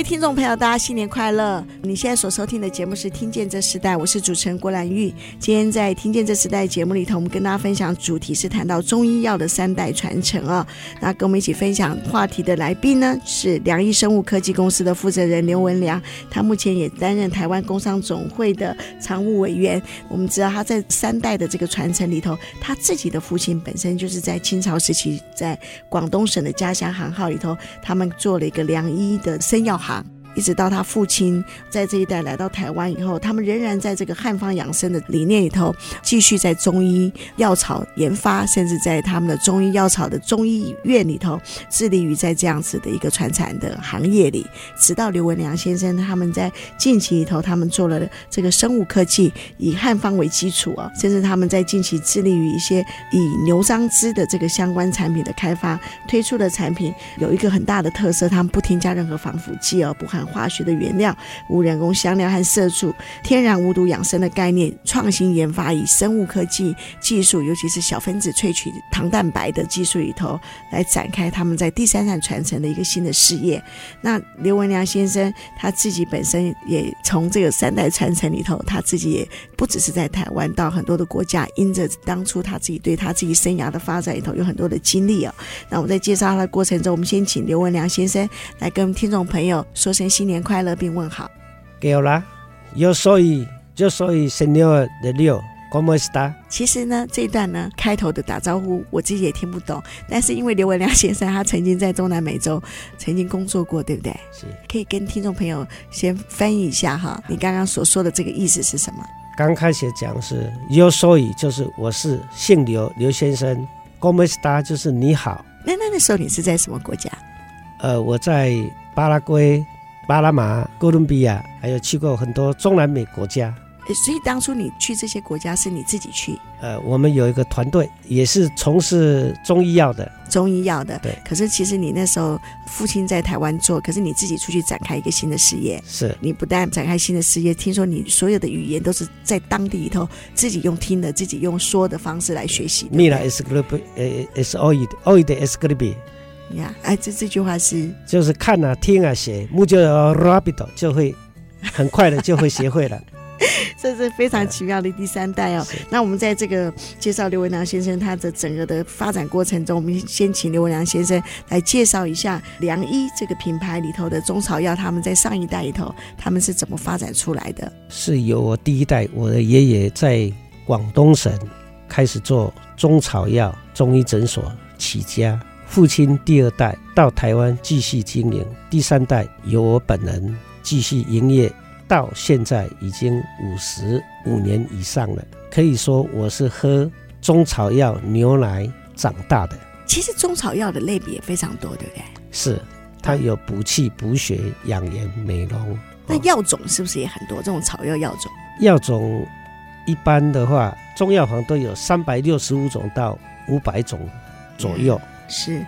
位听众朋友，大家新年快乐！你现在所收听的节目是《听见这时代》，我是主持人郭兰玉。今天在《听见这时代》节目里头，我们跟大家分享主题是谈到中医药的三代传承啊。那跟我们一起分享话题的来宾呢，是良医生物科技公司的负责人刘文良，他目前也担任台湾工商总会的常务委员。我们知道他在三代的这个传承里头，他自己的父亲本身就是在清朝时期在广东省的家乡行号里头，他们做了一个良医的生。药行，一直到他父亲在这一代来到台湾以后，他们仍然在这个汉方养生的理念里头，继续在中医药草研发，甚至在他们的中医药草的中医院里头，致力于在这样子的一个传产的行业里。直到刘文良先生他们在近期里头，他们做了这个生物科技，以汉方为基础啊，甚至他们在近期致力于一些以牛樟芝的这个相关产品的开发，推出的产品有一个很大的特色，他们不添加任何防腐剂而，不含化学的原料，无人工香料和色素，天然无毒养生的概念，创新研发以生物科技技术，尤其是小分子萃取糖蛋白的技术里头，来展开他们在第三代传承的一个新的事业。那刘文良先生他自己本身也从这个三代传承里头，他自己也不只是在台湾，到很多的国家，因着当初他自己对他自己生涯的发展里头有很多的经历哦。那我们在介绍他的过程中，我们先请刘文良先生来跟听众朋友说声新年快乐，并问好。Hola, yo soy, yo soy señor de Leo, ¿cómo está? 其实呢，这一段呢，开头的打招呼我自己也听不懂，但是因为刘文良先生他曾经在中南美洲曾经工作过，对不对？是，可以跟听众朋友先翻译一下哈，你刚刚所说的这个意思是什么？刚开始讲是 yo soy，就是我是姓刘，刘先生，¿cómo está？就是你好。那那那时候你是在什么国家？呃，我在巴拉圭。巴拿马、哥伦比亚，还有去过很多中南美国家。所以当初你去这些国家是你自己去？呃，我们有一个团队，也是从事中医药的。中医药的，对。可是其实你那时候父亲在台湾做，可是你自己出去展开一个新的事业。是。你不但展开新的事业，听说你所有的语言都是在当地里头自己用听的、自己用说的方式来学习。米拉 s c r i 呀，哎，这这句话是就是看啊、听啊、写，木就 rapido 就会很快的就会学会了。这是非常奇妙的第三代哦。那我们在这个介绍刘文良先生他的整个的发展过程中，我们先请刘文良先生来介绍一下良医这个品牌里头的中草药，他们在上一代里头他们是怎么发展出来的？是由我第一代我的爷爷在广东省开始做中草药中医诊所起家。父亲第二代到台湾继续经营，第三代由我本人继续营业，到现在已经五十五年以上了。可以说我是喝中草药牛奶长大的。其实中草药的类别也非常多，对不对？是，它有补气、补血、养颜、美容。那药种是不是也很多？这种草药药种？药种一般的话，中药房都有三百六十五种到五百种左右。嗯是，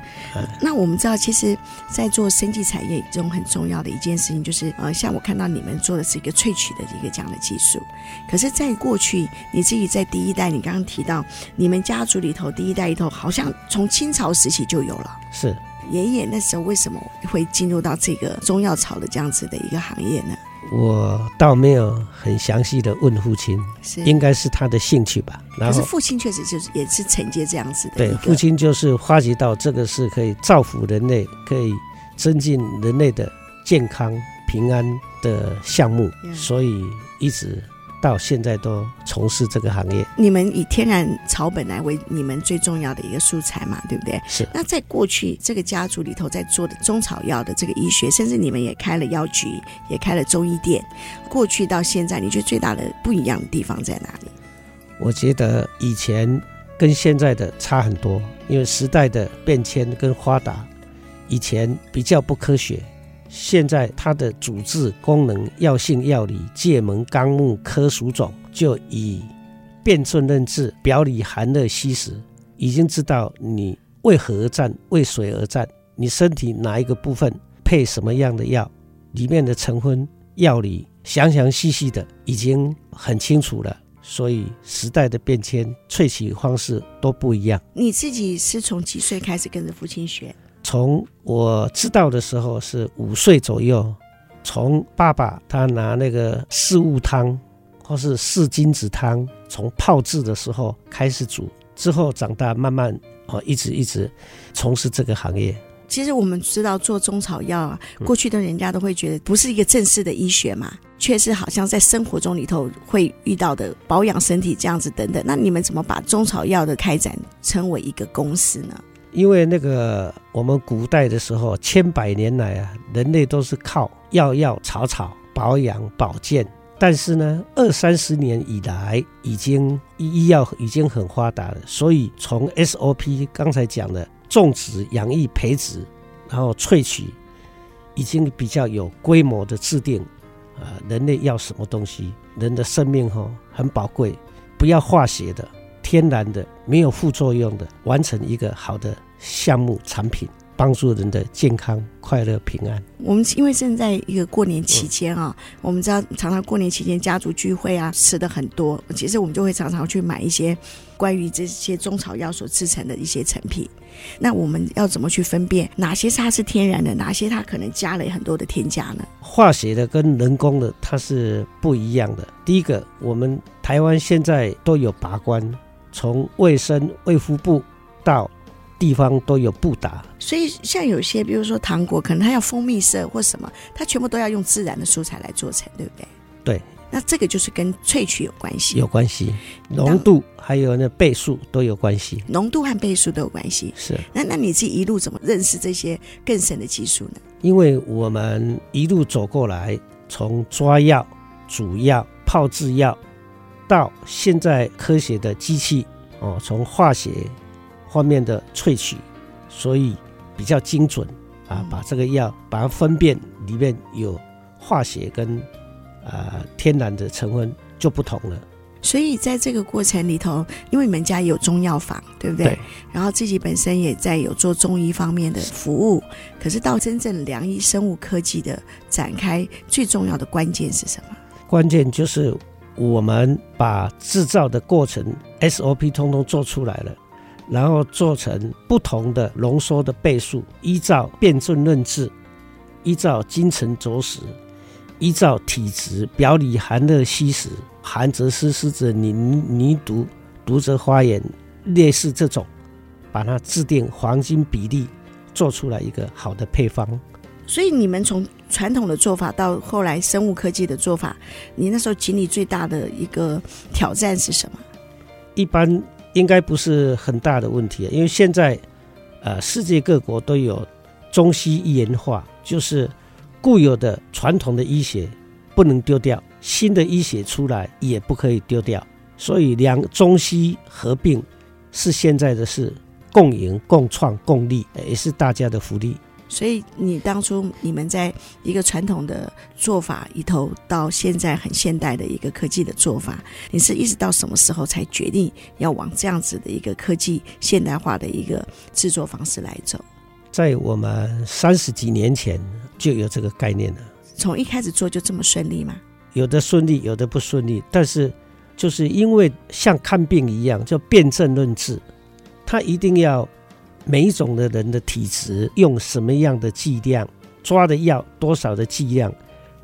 那我们知道，其实，在做生技产业中很重要的一件事情，就是呃，像我看到你们做的是一个萃取的一个这样的技术。可是，在过去，你自己在第一代，你刚刚提到，你们家族里头第一代里头，好像从清朝时期就有了。是，爷爷那时候为什么会进入到这个中药草的这样子的一个行业呢？我倒没有很详细的问父亲，是应该是他的兴趣吧。然后可是父亲确实就是也是承接这样子的。对，父亲就是发觉到这个是可以造福人类，可以增进人类的健康平安的项目，嗯、所以一直。到现在都从事这个行业。你们以天然草本来为你们最重要的一个素材嘛，对不对？是。那在过去这个家族里头在做的中草药的这个医学，甚至你们也开了药局，也开了中医店。过去到现在，你觉得最大的不一样的地方在哪里？我觉得以前跟现在的差很多，因为时代的变迁跟发达，以前比较不科学。现在它的主治功能、药性、药理、界门纲目科属种，就以辨证论治、表里含乐吸食，已经知道你为何而战，为谁而战，你身体哪一个部分配什么样的药，里面的成分、药理详详细细的已经很清楚了。所以时代的变迁，萃取方式都不一样。你自己是从几岁开始跟着父亲学？从我知道的时候是五岁左右，从爸爸他拿那个四物汤或是四君子汤，从泡制的时候开始煮，之后长大慢慢哦，一直一直从事这个行业。其实我们知道做中草药啊，过去的人家都会觉得不是一个正式的医学嘛，却是好像在生活中里头会遇到的保养身体这样子等等。那你们怎么把中草药的开展成为一个公司呢？因为那个我们古代的时候，千百年来啊，人类都是靠药药草草保养保健。但是呢，二三十年以来，已经医药已经很发达了，所以从 SOP 刚才讲的种植、养育、培植，然后萃取，已经比较有规模的制定。啊，人类要什么东西？人的生命哈很宝贵，不要化学的。天然的，没有副作用的，完成一个好的项目产品，帮助人的健康、快乐、平安。我们因为现在一个过年期间啊，嗯、我们知道常常过年期间家族聚会啊，吃的很多，其实我们就会常常去买一些关于这些中草药所制成的一些成品。那我们要怎么去分辨哪些它是天然的，哪些它可能加了很多的添加呢？化学的跟人工的它是不一样的。第一个，我们台湾现在都有把关。从卫生卫福部到地方都有布达，所以像有些，比如说糖果，可能它要蜂蜜色或什么，它全部都要用自然的蔬菜来做成，对不对？对。那这个就是跟萃取有关系，有关系，浓度还有那倍数都有关系，浓度和倍数都有关系。是。那那你自己一路怎么认识这些更深的技术呢？因为我们一路走过来，从抓药、煮药、泡制药。到现在科学的机器哦，从化学方面的萃取，所以比较精准啊，把这个药把它分辨里面有化学跟啊、呃、天然的成分就不同了。所以在这个过程里头，因为你们家有中药房，对不对？对。然后自己本身也在有做中医方面的服务，可是到真正良医生物科技的展开，最重要的关键是什么？关键就是。我们把制造的过程 SOP 通通做出来了，然后做成不同的浓缩的倍数，依照辨证论治，依照精诚卓实，依照体质，表里寒热虚实，寒则湿，湿则凝，凝毒，毒则发炎，类似这种，把它制定黄金比例，做出来一个好的配方。所以你们从传统的做法到后来生物科技的做法，你那时候经历最大的一个挑战是什么？一般应该不是很大的问题，因为现在呃世界各国都有中西一元化，就是固有的传统的医学不能丢掉，新的医学出来也不可以丢掉，所以两中西合并是现在的事，共赢、共创、共利，也是大家的福利。所以你当初你们在一个传统的做法里头，到现在很现代的一个科技的做法，你是一直到什么时候才决定要往这样子的一个科技现代化的一个制作方式来走？在我们三十几年前就有这个概念了。从一开始做就这么顺利吗？有的顺利，有的不顺利。但是就是因为像看病一样，叫辨证论治，它一定要。每一种的人的体质，用什么样的剂量，抓的药多少的剂量，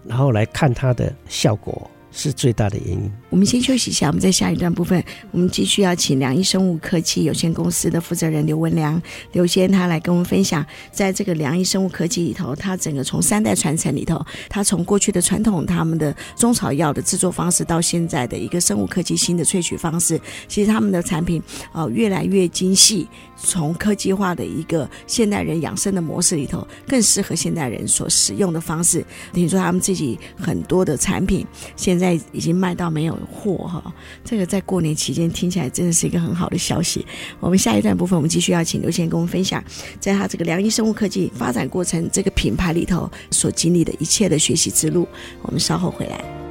然后来看它的效果。是最大的原因。我们先休息一下，我们在下一段部分，我们继续要请良医生物科技有限公司的负责人刘文良刘先他来跟我们分享，在这个良医生物科技里头，他整个从三代传承里头，他从过去的传统他们的中草药的制作方式，到现在的一个生物科技新的萃取方式，其实他们的产品啊、越来越精细，从科技化的一个现代人养生的模式里头，更适合现代人所使用的方式。听说他们自己很多的产品现在已经卖到没有货哈，这个在过年期间听起来真的是一个很好的消息。我们下一段部分，我们继续要请刘先跟我们分享，在他这个良医生物科技发展过程这个品牌里头所经历的一切的学习之路。我们稍后回来。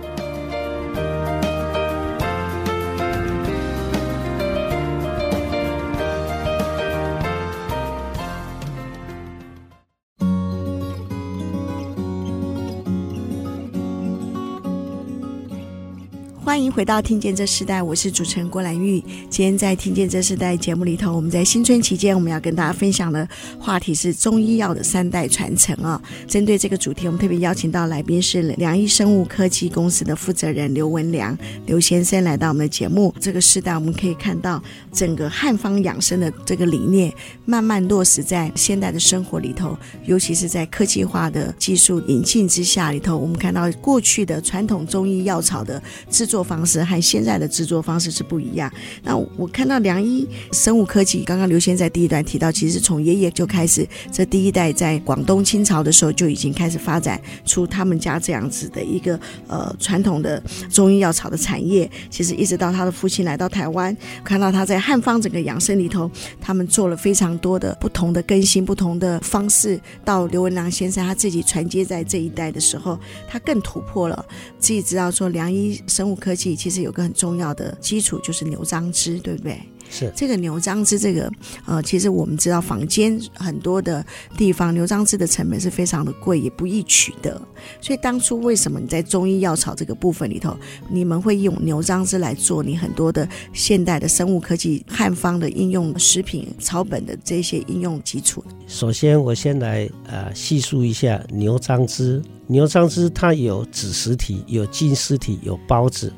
欢迎回到《听见这世代》，我是主持人郭兰玉。今天在《听见这世代》节目里头，我们在新春期间，我们要跟大家分享的话题是中医药的三代传承啊。针对这个主题，我们特别邀请到来宾是良医生物科技公司的负责人刘文良刘先生来到我们的节目。这个时代，我们可以看到整个汉方养生的这个理念慢慢落实在现代的生活里头，尤其是在科技化的技术引进之下里头，我们看到过去的传统中医药草的制作。做方式和现在的制作方式是不一样。那我看到良医生物科技，刚刚刘先在第一段提到，其实从爷爷就开始，这第一代在广东清朝的时候就已经开始发展出他们家这样子的一个呃传统的中医药草的产业。其实一直到他的父亲来到台湾，看到他在汉方整个养生里头，他们做了非常多的不同的更新、不同的方式。到刘文良先生他自己传接在这一代的时候，他更突破了自己知道说良医生物科。科技其实有个很重要的基础，就是牛樟芝，对不对？是这个牛樟芝，这个呃，其实我们知道坊间很多的地方牛樟芝的成本是非常的贵，也不易取得。所以当初为什么你在中医药草这个部分里头，你们会用牛樟芝来做你很多的现代的生物科技汉方的应用食品草本的这些应用基础？首先，我先来呃细述一下牛樟芝。牛樟芝它有子实体，有净实体，有孢子。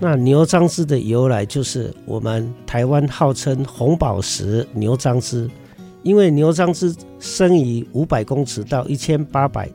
那牛樟芝的由来就是我们台湾号称红宝石牛樟芝，因为牛樟芝生于五百公尺到一千八百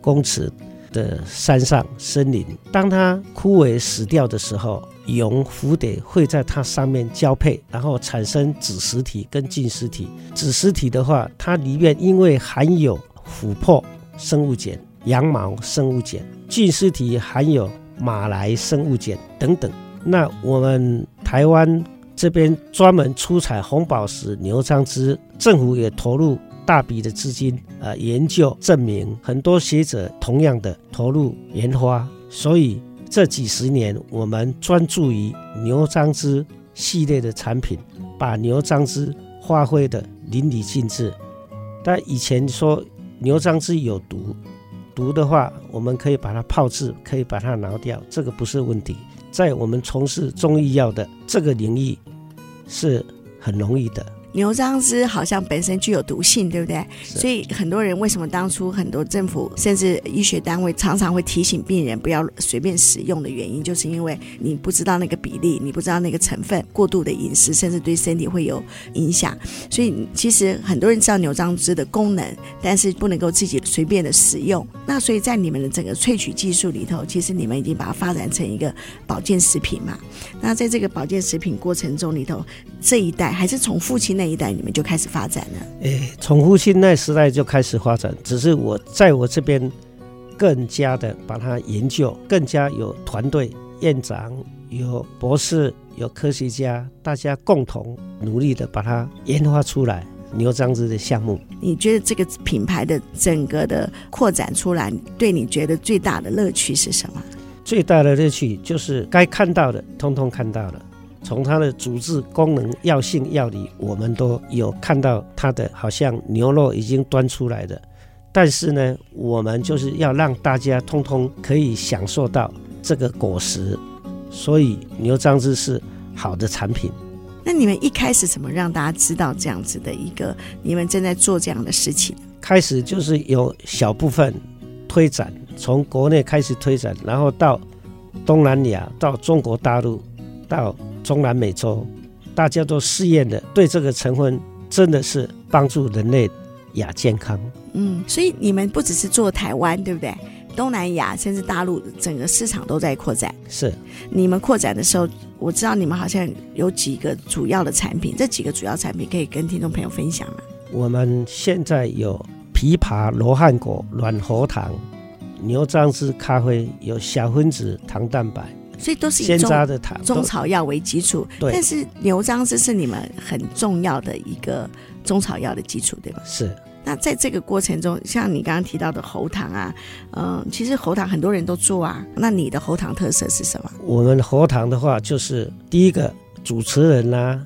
公尺的山上森林，当它枯萎死掉的时候，蛹蝴蝶会在它上面交配，然后产生子实体跟净实体。子实体的话，它里面因为含有琥珀生物碱。羊毛生物碱、净实体含有马来生物碱等等。那我们台湾这边专门出产红宝石牛樟芝，政府也投入大笔的资金，呃，研究证明，很多学者同样的投入研发。所以这几十年，我们专注于牛樟芝系列的产品，把牛樟芝发挥得淋漓尽致。但以前说牛樟芝有毒。毒的话，我们可以把它泡制，可以把它挠掉，这个不是问题。在我们从事中医药的这个领域，是很容易的。牛樟芝好像本身具有毒性，对不对？所以很多人为什么当初很多政府甚至医学单位常常会提醒病人不要随便使用的原因，就是因为你不知道那个比例，你不知道那个成分，过度的饮食甚至对身体会有影响。所以其实很多人知道牛樟芝的功能，但是不能够自己随便的使用。那所以在你们的整个萃取技术里头，其实你们已经把它发展成一个保健食品嘛。那在这个保健食品过程中里头，这一代还是从父亲那一代你们就开始发展了？诶，从父亲那时代就开始发展，只是我在我这边更加的把它研究，更加有团队、院长、有博士、有科学家，大家共同努力的把它研发出来。牛樟子的项目，你觉得这个品牌的整个的扩展出来，对你觉得最大的乐趣是什么？最大的乐趣就是该看到的，通通看到了。从它的主治功能、药性、药理，我们都有看到它的，好像牛肉已经端出来的。但是呢，我们就是要让大家通通可以享受到这个果实，所以牛樟芝是好的产品。那你们一开始怎么让大家知道这样子的一个，你们正在做这样的事情？开始就是有小部分推展，从国内开始推展，然后到东南亚，到中国大陆，到。中南美洲，大家都试验的，对这个成分真的是帮助人类亚健康。嗯，所以你们不只是做台湾，对不对？东南亚甚至大陆整个市场都在扩展。是，你们扩展的时候，我知道你们好像有几个主要的产品，这几个主要产品可以跟听众朋友分享吗？我们现在有枇杷罗汉果软喉糖、牛樟芝咖啡，有小分子糖蛋白。所以都是以中中草药为基础，但是牛樟芝是你们很重要的一个中草药的基础，对吧？是。那在这个过程中，像你刚刚提到的喉糖啊，嗯，其实喉糖很多人都做啊。那你的喉糖特色是什么？我们喉糖的话，就是第一个主持人啊、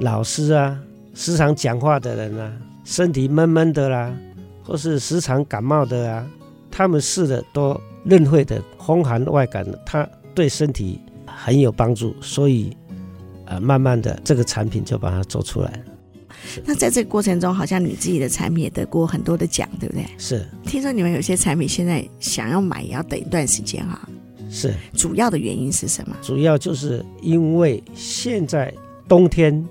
老师啊、时常讲话的人啊、身体闷闷的啦、啊，或是时常感冒的啊，他们试的都认会的风寒外感，他。对身体很有帮助，所以呃，慢慢的这个产品就把它做出来了。那在这个过程中，好像你自己的产品也得过很多的奖，对不对？是。听说你们有些产品现在想要买，也要等一段时间哈。是。主要的原因是什么？主要就是因为现在冬天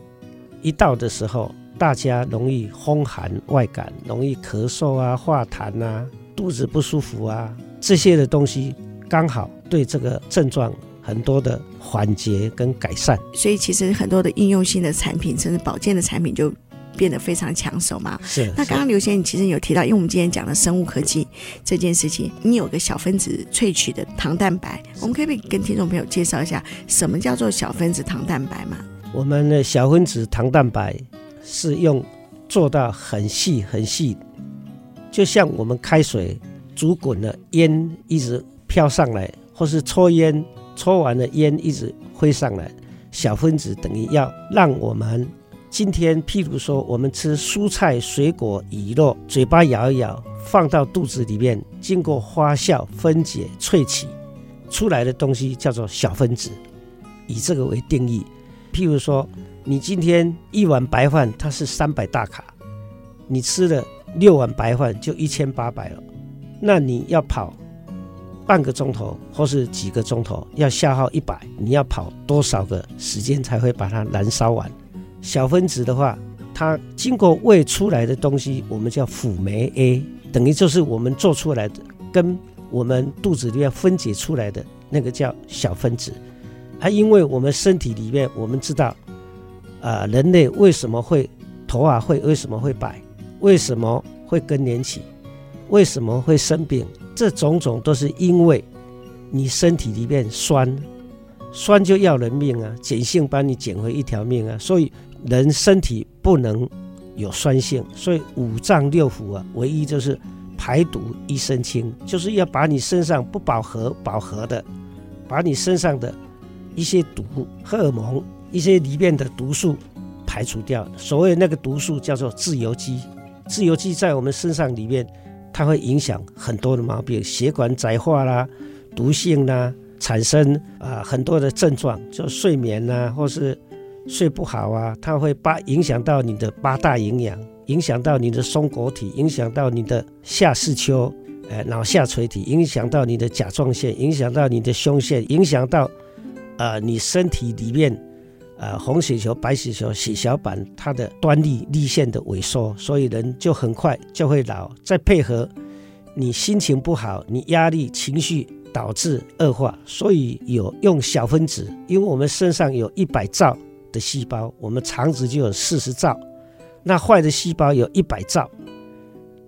一到的时候，大家容易风寒外感，容易咳嗽啊、化痰啊、肚子不舒服啊，这些的东西刚好对这个症状。很多的缓解跟改善，所以其实很多的应用性的产品，甚至保健的产品就变得非常抢手嘛。是。那刚刚刘先生其实有提到，因为我们今天讲的生物科技这件事情，你有个小分子萃取的糖蛋白，我们可以不可以跟听众朋友介绍一下什么叫做小分子糖蛋白嘛？我们的小分子糖蛋白是用做到很细很细，就像我们开水煮滚了，烟一直飘上来，或是抽烟。抽完了烟一直飞上来，小分子等于要让我们今天，譬如说我们吃蔬菜、水果、鱼肉，嘴巴咬一咬，放到肚子里面，经过发酵、分解、萃取出来的东西叫做小分子，以这个为定义。譬如说，你今天一碗白饭它是三百大卡，你吃了六碗白饭就一千八百了，那你要跑。半个钟头或是几个钟头要消耗一百，你要跑多少个时间才会把它燃烧完？小分子的话，它经过胃出来的东西，我们叫辅酶 A，等于就是我们做出来的，跟我们肚子里面分解出来的那个叫小分子。啊，因为我们身体里面，我们知道，啊、人类为什么会头啊会为什么会白？为什么会更年期？为什么会生病？这种种都是因为你身体里面酸，酸就要人命啊，碱性帮你捡回一条命啊，所以人身体不能有酸性，所以五脏六腑啊，唯一就是排毒一身轻，就是要把你身上不饱和饱和的，把你身上的一些毒荷尔蒙、一些里面的毒素排除掉。所谓那个毒素叫做自由基，自由基在我们身上里面。它会影响很多的毛病，血管窄化啦，毒性啦，产生啊、很多的症状，就睡眠呐、或是睡不好啊，它会把影响到你的八大营养，影响到你的松果体，影响到你的下视丘，呃脑下垂体，影响到你的甲状腺，影响到你的胸腺，影响到呃你身体里面。呃，红血球、白血球、血小板，它的端粒粒线的萎缩，所以人就很快就会老。再配合你心情不好，你压力、情绪导致恶化，所以有用小分子，因为我们身上有一百兆的细胞，我们肠子就有四十兆，那坏的细胞有一百兆，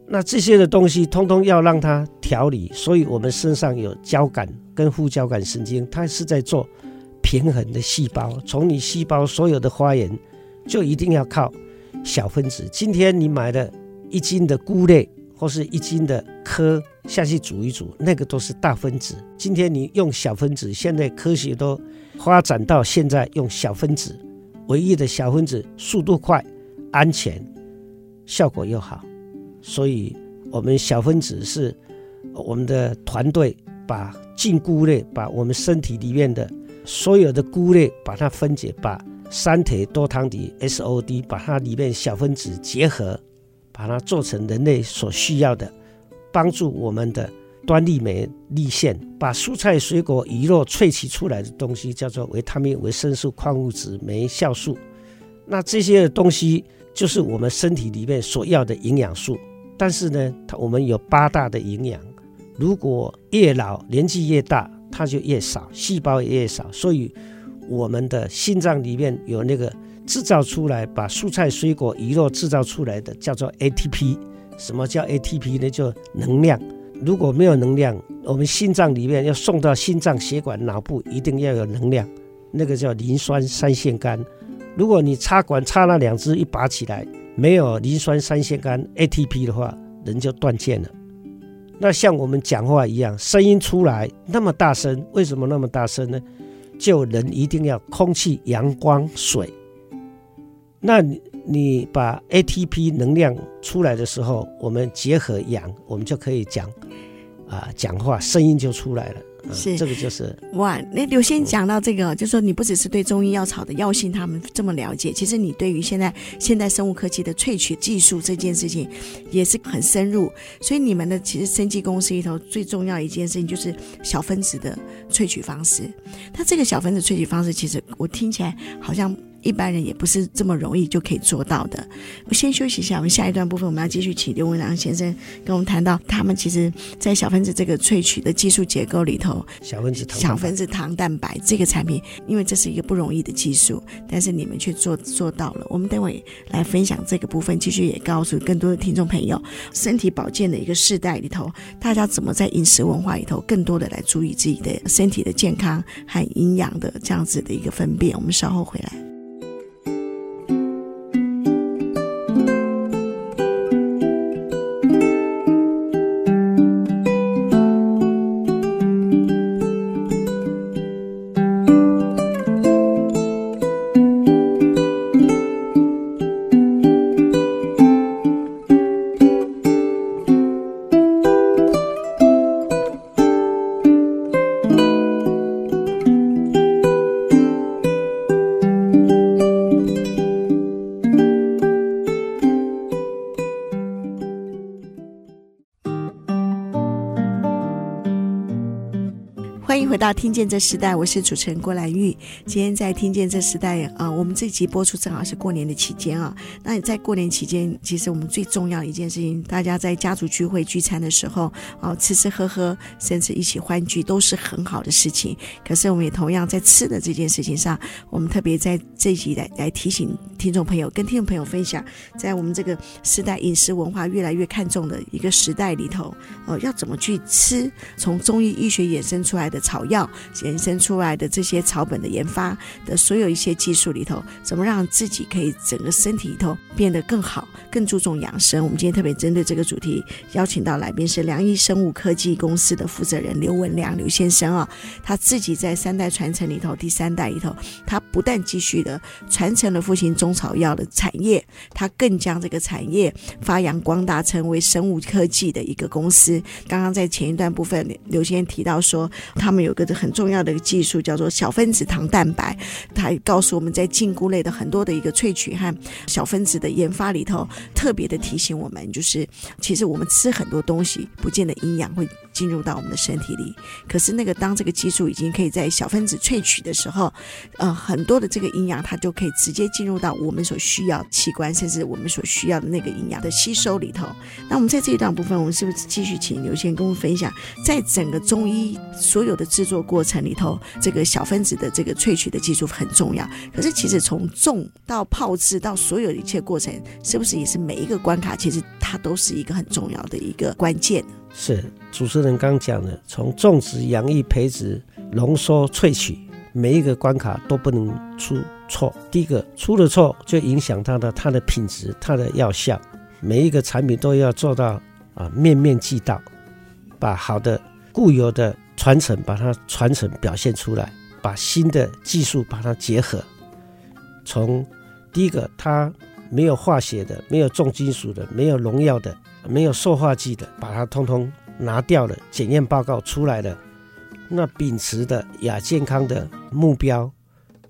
那这些的东西通通要让它调理，所以我们身上有交感跟副交感神经，它是在做。平衡的细胞，从你细胞所有的发炎，就一定要靠小分子。今天你买了一斤的菇类，或是一斤的蚵下去煮一煮，那个都是大分子。今天你用小分子，现在科学都发展到现在用小分子，唯一的小分子速度快、安全、效果又好。所以，我们小分子是我们的团队把菌菇类，把我们身体里面的。所有的菇类把它分解，把三铁多糖体 SOD 把它里面小分子结合，把它做成人类所需要的，帮助我们的端粒酶粒线，把蔬菜水果鱼肉萃取出来的东西叫做维他命、维生素、矿物质、酶、酵素。那这些东西就是我们身体里面所要的营养素。但是呢，它我们有八大的营养，如果越老年纪越大。它就越少，细胞也越少，所以我们的心脏里面有那个制造出来，把蔬菜、水果、鱼肉制造出来的叫做 ATP。什么叫 ATP 呢？就能量。如果没有能量，我们心脏里面要送到心脏血管、脑部，一定要有能量，那个叫磷酸三腺苷。如果你插管插那两支一拔起来，没有磷酸三腺苷 ATP 的话，人就断线了。那像我们讲话一样，声音出来那么大声，为什么那么大声呢？就人一定要空气、阳光、水。那你你把 ATP 能量出来的时候，我们结合氧，我们就可以讲啊，讲话声音就出来了。是这个就是哇。那刘先讲到这个，就是说你不只是对中医药草的药性他们这么了解，其实你对于现在现代生物科技的萃取技术这件事情也是很深入。所以你们的其实生技公司里头最重要一件事情就是小分子的萃取方式。它这个小分子萃取方式，其实我听起来好像。一般人也不是这么容易就可以做到的。我先休息一下，我们下一段部分我们要继续请刘文良先生跟我们谈到他们其实在小分子这个萃取的技术结构里头，小分子糖小分子糖蛋白这个产品，因为这是一个不容易的技术，但是你们却做做到了。我们待会来分享这个部分，继续也告诉更多的听众朋友，身体保健的一个世代里头，大家怎么在饮食文化里头更多的来注意自己的身体的健康和营养的这样子的一个分辨。我们稍后回来。听见这时代，我是主持人郭兰玉。今天在听见这时代啊、我们这集播出正好是过年的期间啊。那你在过年期间，其实我们最重要的一件事情，大家在家族聚会聚餐的时候啊、吃吃喝喝，甚至一起欢聚，都是很好的事情。可是我们也同样在吃的这件事情上，我们特别在这集来来提醒听众朋友，跟听众朋友分享，在我们这个时代饮食文化越来越看重的一个时代里头，哦、呃，要怎么去吃？从中医医学衍生出来的草药。衍生出来的这些草本的研发的所有一些技术里头，怎么让自己可以整个身体里头变得更好，更注重养生？我们今天特别针对这个主题，邀请到来宾是良医生物科技公司的负责人刘文良刘先生啊，他自己在三代传承里头，第三代里头，他不但继续的传承了父亲中草药的产业，他更将这个产业发扬光大，成为生物科技的一个公司。刚刚在前一段部分，刘先生提到说，他们有个。很重要的一个技术叫做小分子糖蛋白，它告诉我们在菌菇类的很多的一个萃取和小分子的研发里头，特别的提醒我们，就是其实我们吃很多东西，不见得营养会进入到我们的身体里。可是那个当这个技术已经可以在小分子萃取的时候，呃，很多的这个营养它就可以直接进入到我们所需要器官，甚至我们所需要的那个营养的吸收里头。那我们在这一段部分，我们是不是继续请刘先跟我们分享，在整个中医所有的制作过程里头，这个小分子的这个萃取的技术很重要。可是其实从种到泡制到所有一切过程，是不是也是每一个关卡，其实它都是一个很重要的一个关键？是主持人刚讲的，从种植、养育、培植、浓缩、萃取，每一个关卡都不能出错。第一个出了错，就影响它的它的品质、它的药效。每一个产品都要做到啊，面面俱到，把好的固有的。传承，把它传承表现出来，把新的技术把它结合。从第一个，它没有化学的，没有重金属的，没有农药的，没有塑化剂的，把它通通拿掉了。检验报告出来了，那秉持的亚健康的目标，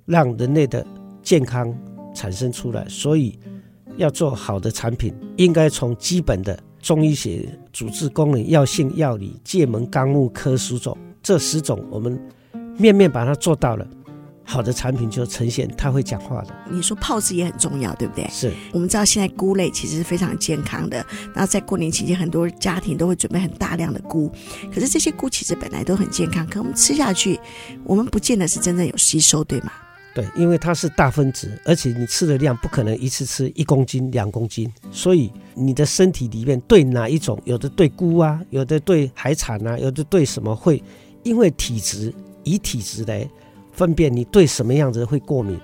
让人类的健康产生出来。所以要做好的产品，应该从基本的。中医学主治功能、药性、药理、界门纲目科十种，这十种我们面面把它做到了，好的产品就呈现，它会讲话的。你说泡制也很重要，对不对？是。我们知道现在菇类其实是非常健康的，那在过年期间，很多家庭都会准备很大量的菇，可是这些菇其实本来都很健康，可我们吃下去，我们不见得是真正有吸收，对吗？对，因为它是大分子，而且你吃的量不可能一次吃一公斤、两公斤，所以你的身体里面对哪一种，有的对菇啊，有的对海产啊，有的对什么会，因为体质以体质来分辨你对什么样子会过敏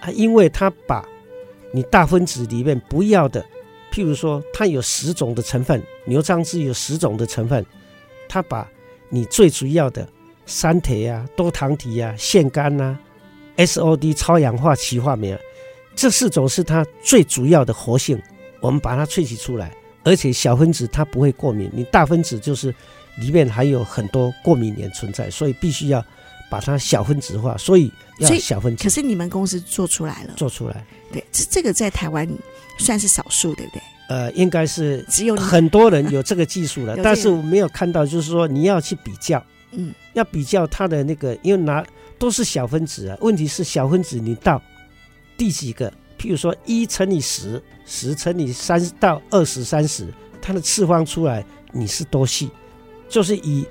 啊，因为它把你大分子里面不要的，譬如说它有十种的成分，牛樟芝有十种的成分，它把你最主要的三铁啊、多糖体啊、腺苷啊。SOD 超氧化歧化酶啊，这四种是它最主要的活性，我们把它萃取出来，而且小分子它不会过敏，你大分子就是里面还有很多过敏原存在，所以必须要把它小分子化，所以要小分子。可是你们公司做出来了，做出来，对，这这个在台湾算是少数，对不对？呃，应该是只有很多人有这个技术了，但是我没有看到，就是说你要去比较，嗯，要比较它的那个，因为拿都是小分子啊，问题是小分子你到第几个？譬如说一乘以十，十乘以三到二十、三十，它的次方出来你是多细？就是以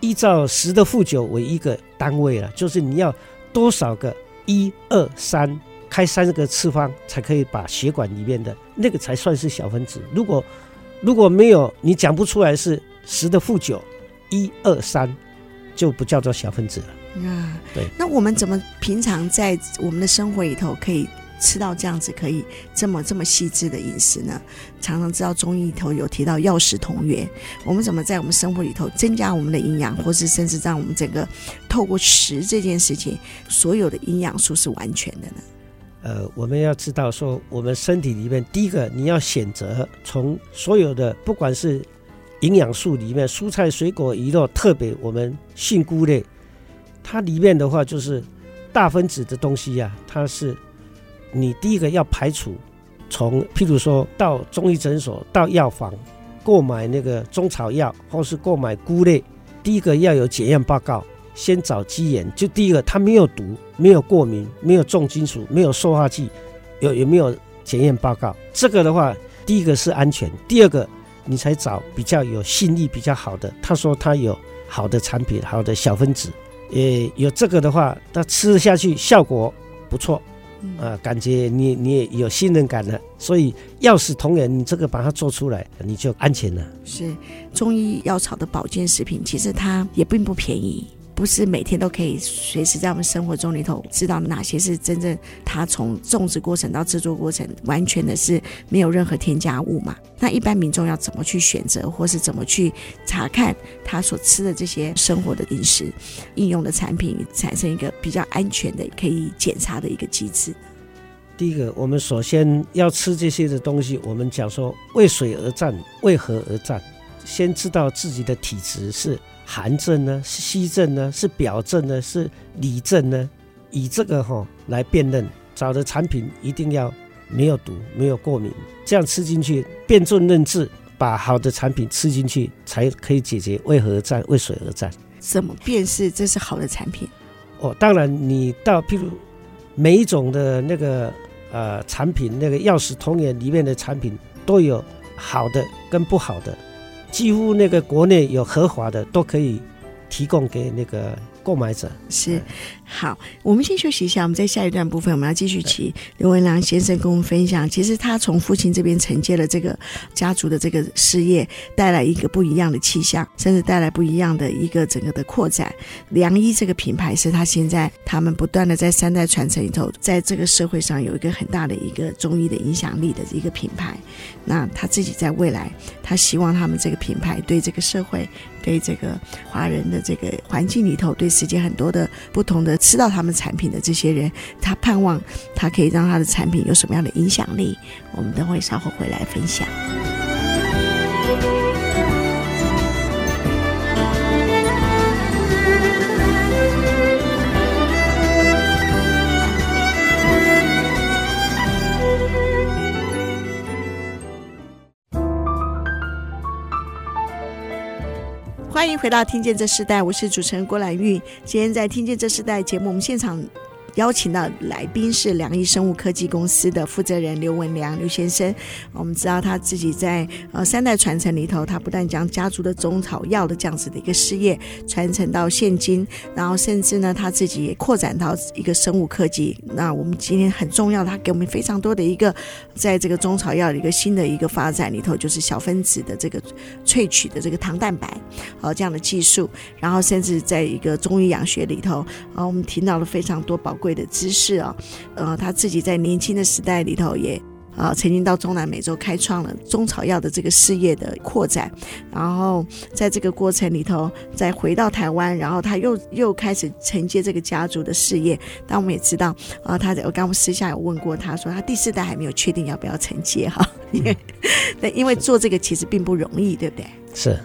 依照十的负九为一个单位了，就是你要多少个一二三开三个次方才可以把血管里面的那个才算是小分子。如果如果没有你讲不出来是十的负九一二三，就不叫做小分子了。啊，对。那我们怎么平常在我们的生活里头可以？吃到这样子可以这么这么细致的饮食呢？常常知道中医里头有提到药食同源，我们怎么在我们生活里头增加我们的营养，或是甚至让我们整个透过食这件事情，所有的营养素是完全的呢？呃，我们要知道说，我们身体里面第一个你要选择从所有的不管是营养素里面，蔬菜、水果、鱼肉，特别我们杏菇类，它里面的话就是大分子的东西呀、它是。你第一个要排除，从譬如说到中医诊所、到药房购买那个中草药，或是购买菇类，第一个要有检验报告，先找鸡眼。就第一个，它没有毒，没有过敏，没有重金属，没有塑化剂，有有没有检验报告？这个的话，第一个是安全，第二个你才找比较有信誉比较好的。他说他有好的产品，好的小分子，呃，有这个的话，他吃下去效果不错。啊，感觉你你也有信任感了，所以药食同源，你这个把它做出来，你就安全了。是中医药草的保健食品，其实它也并不便宜。不是每天都可以随时在我们生活中里头知道哪些是真正它从种植过程到制作过程完全的是没有任何添加物嘛？那一般民众要怎么去选择，或是怎么去查看他所吃的这些生活的饮食应用的产品，产生一个比较安全的可以检查的一个机制？第一个，我们首先要吃这些的东西，我们讲说为水而战，为何而战？先知道自己的体质是。寒症呢？是虚症呢？是表症呢？是里症呢？以这个哈、哦、来辨认，找的产品一定要没有毒、没有过敏，这样吃进去辨证认治，把好的产品吃进去，才可以解决为何而战、为水而战。怎么辨识这是好的产品？哦，当然你到譬如每一种的那个呃产品，那个药食同源里面的产品都有好的跟不好的。几乎那个国内有合法的都可以提供给那个购买者。是，好，我们先休息一下。我们在下一段部分，我们要继续请刘文良先生跟我们分享。其实他从父亲这边承接了这个家族的这个事业，带来一个不一样的气象，甚至带来不一样的一个整个的扩展。良医这个品牌是他现在他们不断的在三代传承里头，在这个社会上有一个很大的一个中医的影响力的一个品牌。那他自己在未来，他希望他们这个品牌对这个社会。对这个华人的这个环境里头，对世界很多的不同的吃到他们产品的这些人，他盼望他可以让他的产品有什么样的影响力？我们等会稍后回来分享。欢迎回到《听见这世代》，我是主持人郭兰玉。今天在《听见这世代》节目，我们现场。邀请到来宾是良医生物科技公司的负责人刘文良刘先生。我们知道他自己在呃三代传承里头，他不但将家族的中草药的这样子的一个事业传承到现今，然后甚至呢他自己也扩展到一个生物科技。那我们今天很重要，他给我们非常多的一个在这个中草药的一个新的一个发展里头，就是小分子的这个萃取的这个糖蛋白，呃这样的技术。然后甚至在一个中医养学里头，啊我们听到了非常多宝贵。的知识啊，呃，他自己在年轻的时代里头也啊，曾经到中南美洲开创了中草药的这个事业的扩展，然后在这个过程里头再回到台湾，然后他又又开始承接这个家族的事业。但我们也知道啊，他我刚刚私下有问过他说，他第四代还没有确定要不要承接哈，因为 因为做这个其实并不容易，对不对？是。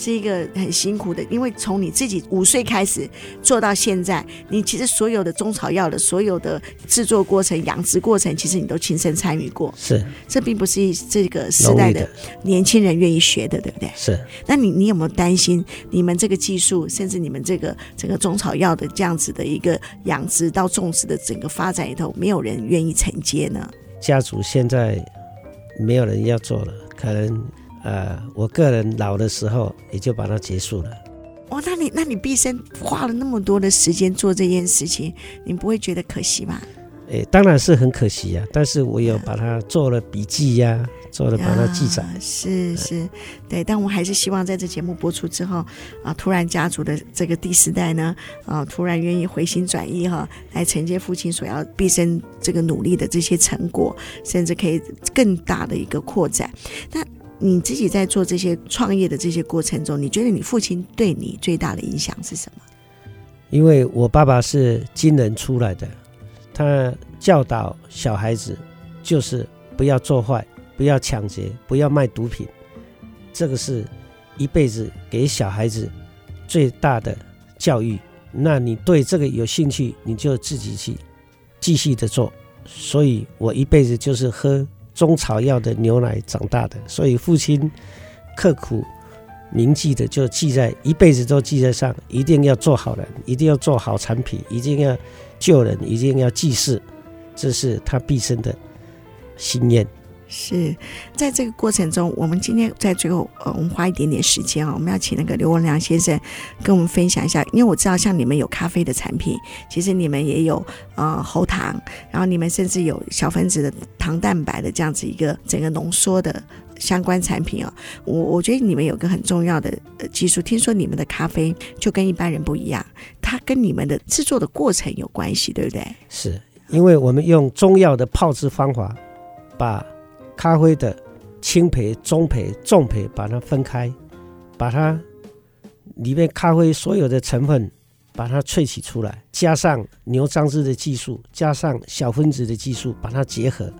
是一个很辛苦的，因为从你自己五岁开始做到现在，你其实所有的中草药的所有的制作过程、养殖过程，其实你都亲身参与过。是，这并不是这个时代的年轻人愿意学的，对不对？是。那你你有没有担心，你们这个技术，甚至你们这个整个中草药的这样子的一个养殖到种植的整个发展里头，没有人愿意承接呢？家族现在没有人要做了，可能呃，我个人老的时候也就把它结束了。哦，那你那你毕生花了那么多的时间做这件事情，你不会觉得可惜吗？诶，当然是很可惜呀、啊，但是我有把它做了笔记呀、啊，做了把它记载。是是，对，但我还是希望在这节目播出之后啊，突然家族的这个第四代呢，啊，突然愿意回心转意哈，来承接父亲所要毕生这个努力的这些成果，甚至可以更大的一个扩展。那你自己在做这些创业的这些过程中，你觉得你父亲对你最大的影响是什么？因为我爸爸是军人出来的。他教导小孩子，就是不要做坏，不要抢劫，不要卖毒品。这个是一辈子给小孩子最大的教育。那你对这个有兴趣，你就自己去继续的做。所以我一辈子就是喝中草药的牛奶长大的。所以父亲刻苦铭记的就记在一辈子都记在上，一定要做好人，一定要做好产品，一定要。救人一定要济世，这是他毕生的心愿。是在这个过程中，我们今天在最后，呃，我们花一点点时间啊，我们要请那个刘文良先生跟我们分享一下，因为我知道像你们有咖啡的产品，其实你们也有呃喉糖，然后你们甚至有小分子的糖蛋白的这样子一个整个浓缩的。相关产品啊，我我觉得你们有个很重要的技术，听说你们的咖啡就跟一般人不一样，它跟你们的制作的过程有关系，对不对？是因为我们用中药的泡制方法，把咖啡的轻培、中培、重培把它分开，把它里面咖啡所有的成分把它萃取出来，加上牛樟芝的技术，加上小分子的技术，把它结合，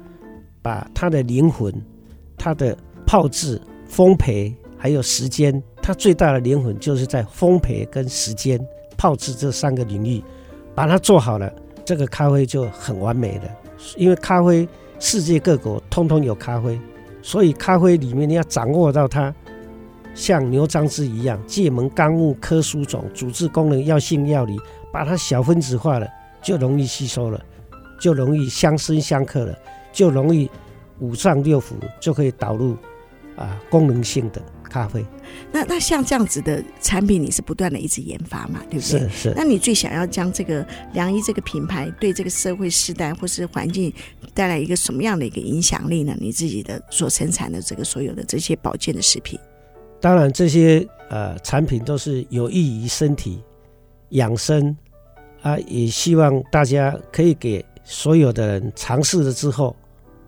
把它的灵魂，它的泡制、烘焙还有时间，它最大的灵魂就是在烘焙跟时间泡制这三个领域，把它做好了，这个咖啡就很完美了。因为咖啡世界各国通通有咖啡，所以咖啡里面你要掌握到它，像牛樟芝一样，界门纲目科属种、组织功能、药性药理，把它小分子化了，就容易吸收了，就容易相生相克了，就容易五脏六腑就可以导入。啊，功能性的咖啡，那那像这样子的产品，你是不断的一直研发嘛，对不对？是是。那你最想要将这个良医这个品牌对这个社会时代或是环境带来一个什么样的一个影响力呢？你自己的所生产的这个所有的这些保健的食品，当然这些呃产品都是有益于身体养生啊，也希望大家可以给所有的人尝试了之后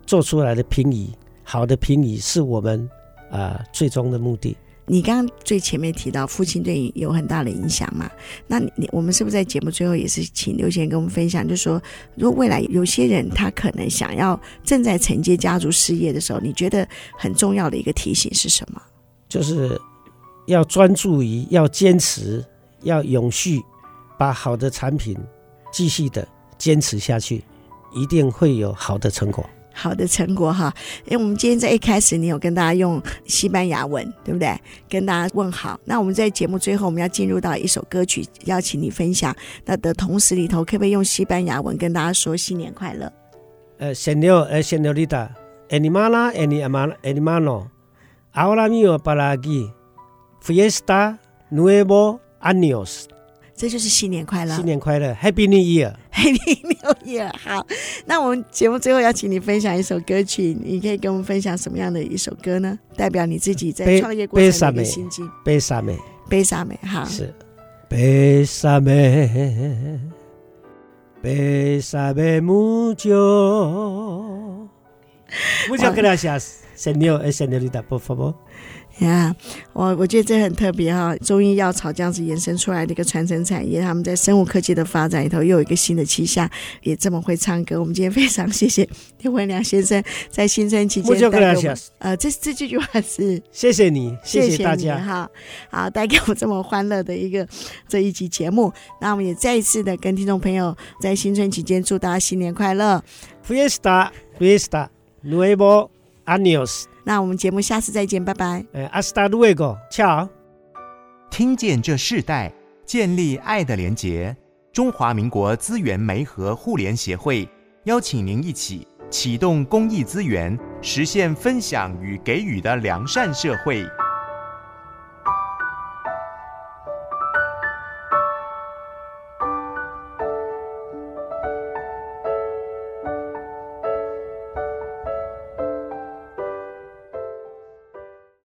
做出来的评语，好的评语是我们。啊、呃，最终的目的。你刚刚最前面提到父亲对你有很大的影响嘛？那你我们是不是在节目最后也是请刘先生跟我们分享，就是说，如果未来有些人他可能想要正在承接家族事业的时候，你觉得很重要的一个提醒是什么？就是要专注于，要坚持，要永续，把好的产品继续的坚持下去，一定会有好的成果。好的成果哈，因为我们今天在一开始，你有跟大家用西班牙文，对不对？跟大家问好。那我们在节目最后，我们要进入到一首歌曲，邀请你分享。那的同时里头，可不可以用西班牙文跟大家说新年快乐？呃，Señor 呃，Señorita，Animala Animano，Ahora mismo para aquí，Fiesta Nuevo Años。这就是新年快乐，新年快乐，Happy New Year，Happy New Year。好，那我们节目最后要请你分享一首歌曲，你可以跟我们分享什么样的一首歌呢？代表你自己在创业过程的心境。Bésame，Bésame，好，是 favor。呀，我我觉得这很特别哈，中医药草这样子延伸出来的一个传承产业，他们在生物科技的发展里头又有一个新的气象，也这么会唱歌。我们今天非常谢谢 叶文良先生在新春期间带给我们，呃，这这句话是谢谢你，谢谢大家哈，好带给我们这么欢乐的一个这一集节目。那我们也再一次的跟听众朋友在新春期间祝大家新年快乐，Fiesta Fiesta Nuevo Años。那我们节目下次再见，拜拜。呃，Hasta luego，恰。听见这世代，建立爱的连结。中华民国资源媒和互联协会邀请您一起启动公益资源，实现分享与给予的良善社会。